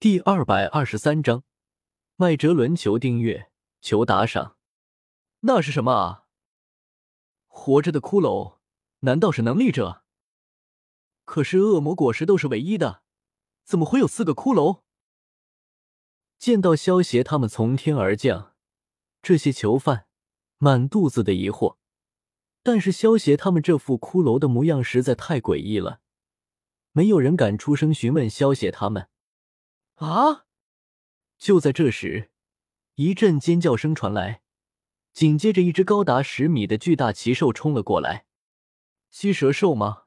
第二百二十三章，麦哲伦求订阅，求打赏。那是什么啊？活着的骷髅？难道是能力者？可是恶魔果实都是唯一的，怎么会有四个骷髅？见到萧协他们从天而降，这些囚犯满肚子的疑惑。但是萧协他们这副骷髅的模样实在太诡异了，没有人敢出声询问萧协他们。啊！就在这时，一阵尖叫声传来，紧接着一只高达十米的巨大奇兽冲了过来。鸡蛇兽吗？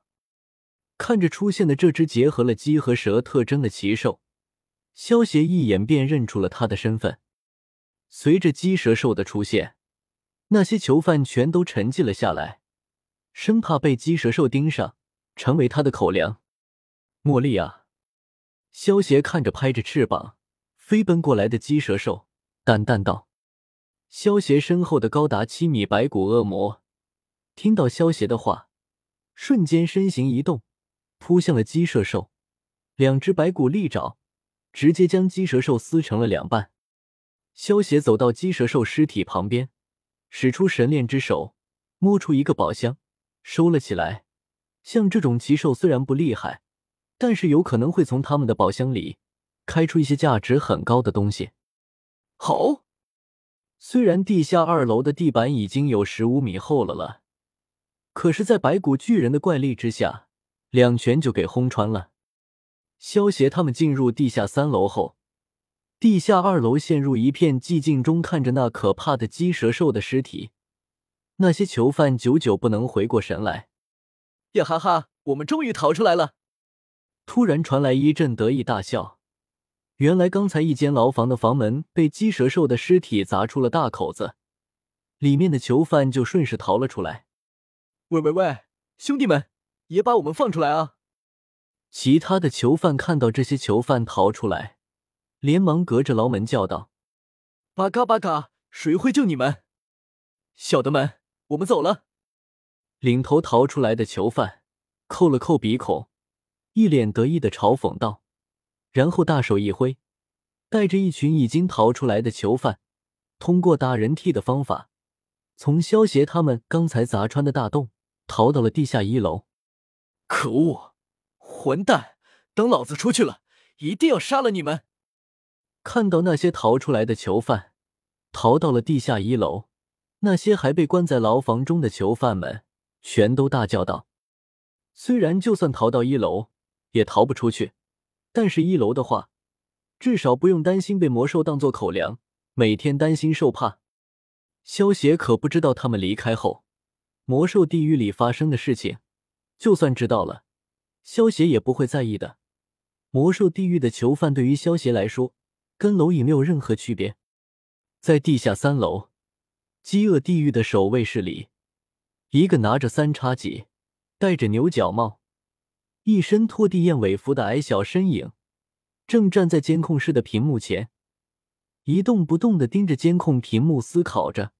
看着出现的这只结合了鸡和蛇特征的奇兽，萧协一眼便认出了它的身份。随着鸡蛇兽的出现，那些囚犯全都沉寂了下来，生怕被鸡蛇兽盯上，成为他的口粮。茉莉啊！萧协看着拍着翅膀飞奔过来的鸡蛇兽，淡淡道：“萧协身后的高达七米白骨恶魔，听到萧协的话，瞬间身形一动，扑向了鸡蛇兽。两只白骨利爪直接将鸡蛇兽撕成了两半。萧协走到鸡蛇兽尸体旁边，使出神炼之手，摸出一个宝箱，收了起来。像这种奇兽虽然不厉害。”但是有可能会从他们的宝箱里开出一些价值很高的东西。好，虽然地下二楼的地板已经有十五米厚了了，可是，在白骨巨人的怪力之下，两拳就给轰穿了。萧协他们进入地下三楼后，地下二楼陷入一片寂静中，看着那可怕的鸡蛇兽的尸体，那些囚犯久久不能回过神来。呀哈哈，我们终于逃出来了！突然传来一阵得意大笑，原来刚才一间牢房的房门被鸡蛇兽的尸体砸出了大口子，里面的囚犯就顺势逃了出来。喂喂喂，兄弟们，也把我们放出来啊！其他的囚犯看到这些囚犯逃出来，连忙隔着牢门叫道：“巴嘎巴嘎，谁会救你们？小的们，我们走了。”领头逃出来的囚犯扣了扣鼻孔。一脸得意的嘲讽道，然后大手一挥，带着一群已经逃出来的囚犯，通过打人梯的方法，从萧协他们刚才砸穿的大洞逃到了地下一楼。可恶，混蛋！等老子出去了，一定要杀了你们！看到那些逃出来的囚犯逃到了地下一楼，那些还被关在牢房中的囚犯们全都大叫道：“虽然就算逃到一楼。”也逃不出去，但是一楼的话，至少不用担心被魔兽当做口粮，每天担心受怕。萧协可不知道他们离开后，魔兽地狱里发生的事情。就算知道了，萧协也不会在意的。魔兽地狱的囚犯对于萧协来说，跟蝼蚁没有任何区别。在地下三楼，饥饿地狱的守卫室里，一个拿着三叉戟、戴着牛角帽。一身拖地燕尾服的矮小身影，正站在监控室的屏幕前，一动不动的盯着监控屏幕思考着。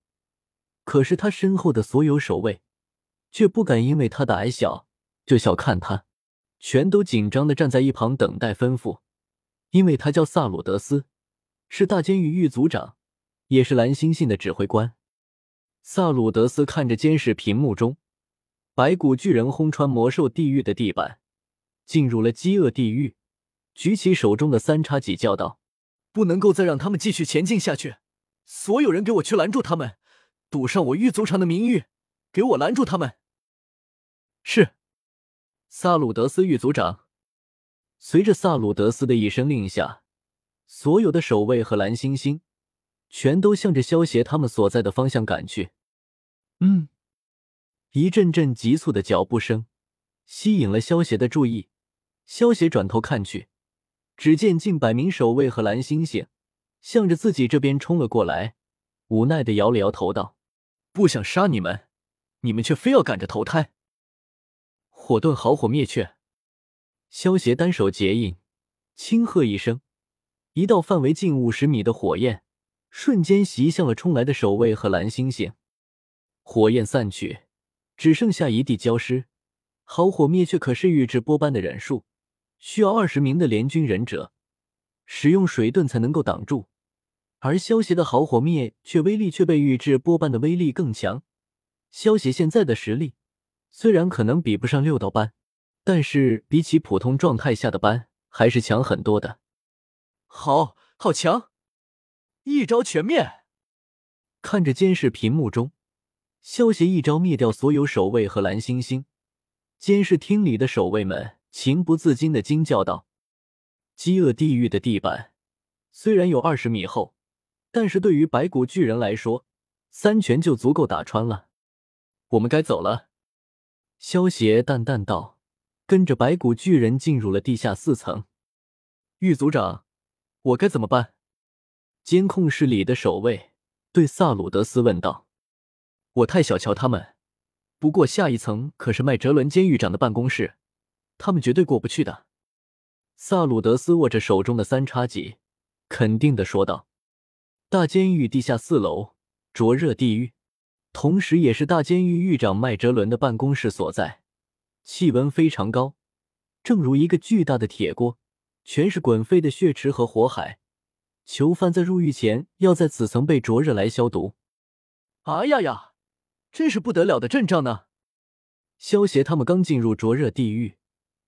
可是他身后的所有守卫，却不敢因为他的矮小就小看他，全都紧张的站在一旁等待吩咐。因为他叫萨鲁德斯，是大监狱狱组长，也是蓝星星的指挥官。萨鲁德斯看着监视屏幕中白骨巨人轰穿魔兽地狱的地板。进入了饥饿地狱，举起手中的三叉戟，叫道：“不能够再让他们继续前进下去！所有人给我去拦住他们，赌上我狱卒长的名誉，给我拦住他们！”是，萨鲁德斯狱卒长。随着萨鲁德斯的一声令下，所有的守卫和蓝星星全都向着萧协他们所在的方向赶去。嗯，一阵阵急促的脚步声吸引了萧协的注意。萧邪转头看去，只见近百名守卫和蓝星星向着自己这边冲了过来，无奈的摇了摇头道：“不想杀你们，你们却非要赶着投胎。”火遁好火灭却！萧邪单手结印，轻喝一声，一道范围近五十米的火焰瞬间袭向了冲来的守卫和蓝星星。火焰散去，只剩下一地焦尸。好火灭却可是宇智波般的忍术。需要二十名的联军忍者，使用水遁才能够挡住。而萧协的好火灭却威力却被宇智波斑的威力更强。萧协现在的实力虽然可能比不上六道斑，但是比起普通状态下的斑还是强很多的。好好强，一招全灭！看着监视屏幕中，萧协一招灭掉所有守卫和蓝星星。监视厅里的守卫们情不自禁的惊叫道：“饥饿地狱的地板虽然有二十米厚。”但是对于白骨巨人来说，三拳就足够打穿了。我们该走了，萧邪淡淡道，跟着白骨巨人进入了地下四层。狱组长，我该怎么办？监控室里的守卫对萨鲁德斯问道。我太小瞧他们，不过下一层可是麦哲伦监狱长的办公室，他们绝对过不去的。萨鲁德斯握着手中的三叉戟，肯定的说道。大监狱地下四楼，灼热地狱，同时也是大监狱狱长麦哲伦的办公室所在。气温非常高，正如一个巨大的铁锅，全是滚沸的血池和火海。囚犯在入狱前要在此层被灼热来消毒。啊呀呀，真是不得了的阵仗呢！萧协他们刚进入灼热地狱，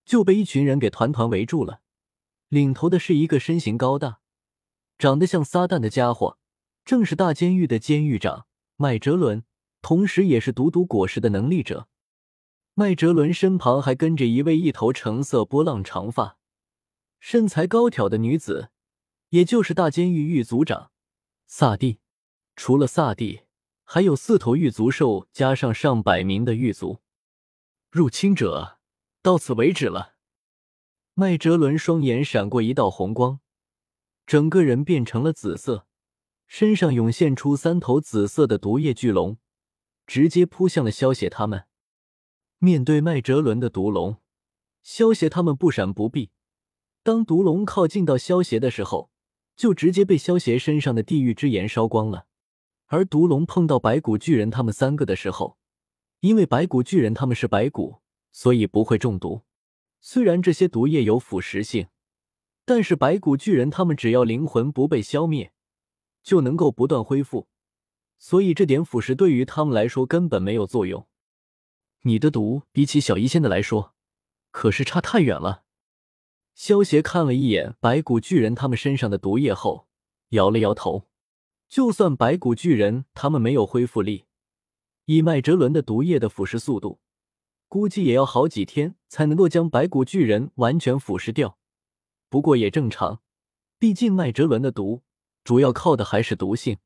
就被一群人给团团围住了。领头的是一个身形高大。长得像撒旦的家伙，正是大监狱的监狱长麦哲伦，同时也是毒毒果实的能力者。麦哲伦身旁还跟着一位一头橙色波浪长发、身材高挑的女子，也就是大监狱狱组长萨蒂。除了萨蒂，还有四头狱卒兽，加上上百名的狱卒。入侵者到此为止了。麦哲伦双眼闪过一道红光。整个人变成了紫色，身上涌现出三头紫色的毒液巨龙，直接扑向了萧邪他们。面对麦哲伦的毒龙，萧邪他们不闪不避。当毒龙靠近到萧邪的时候，就直接被萧邪身上的地狱之炎烧光了。而毒龙碰到白骨巨人他们三个的时候，因为白骨巨人他们是白骨，所以不会中毒。虽然这些毒液有腐蚀性。但是白骨巨人他们只要灵魂不被消灭，就能够不断恢复，所以这点腐蚀对于他们来说根本没有作用。你的毒比起小医仙的来说，可是差太远了。萧协看了一眼白骨巨人他们身上的毒液后，摇了摇头。就算白骨巨人他们没有恢复力，以麦哲伦的毒液的腐蚀速度，估计也要好几天才能够将白骨巨人完全腐蚀掉。不过也正常，毕竟麦哲伦的毒主要靠的还是毒性。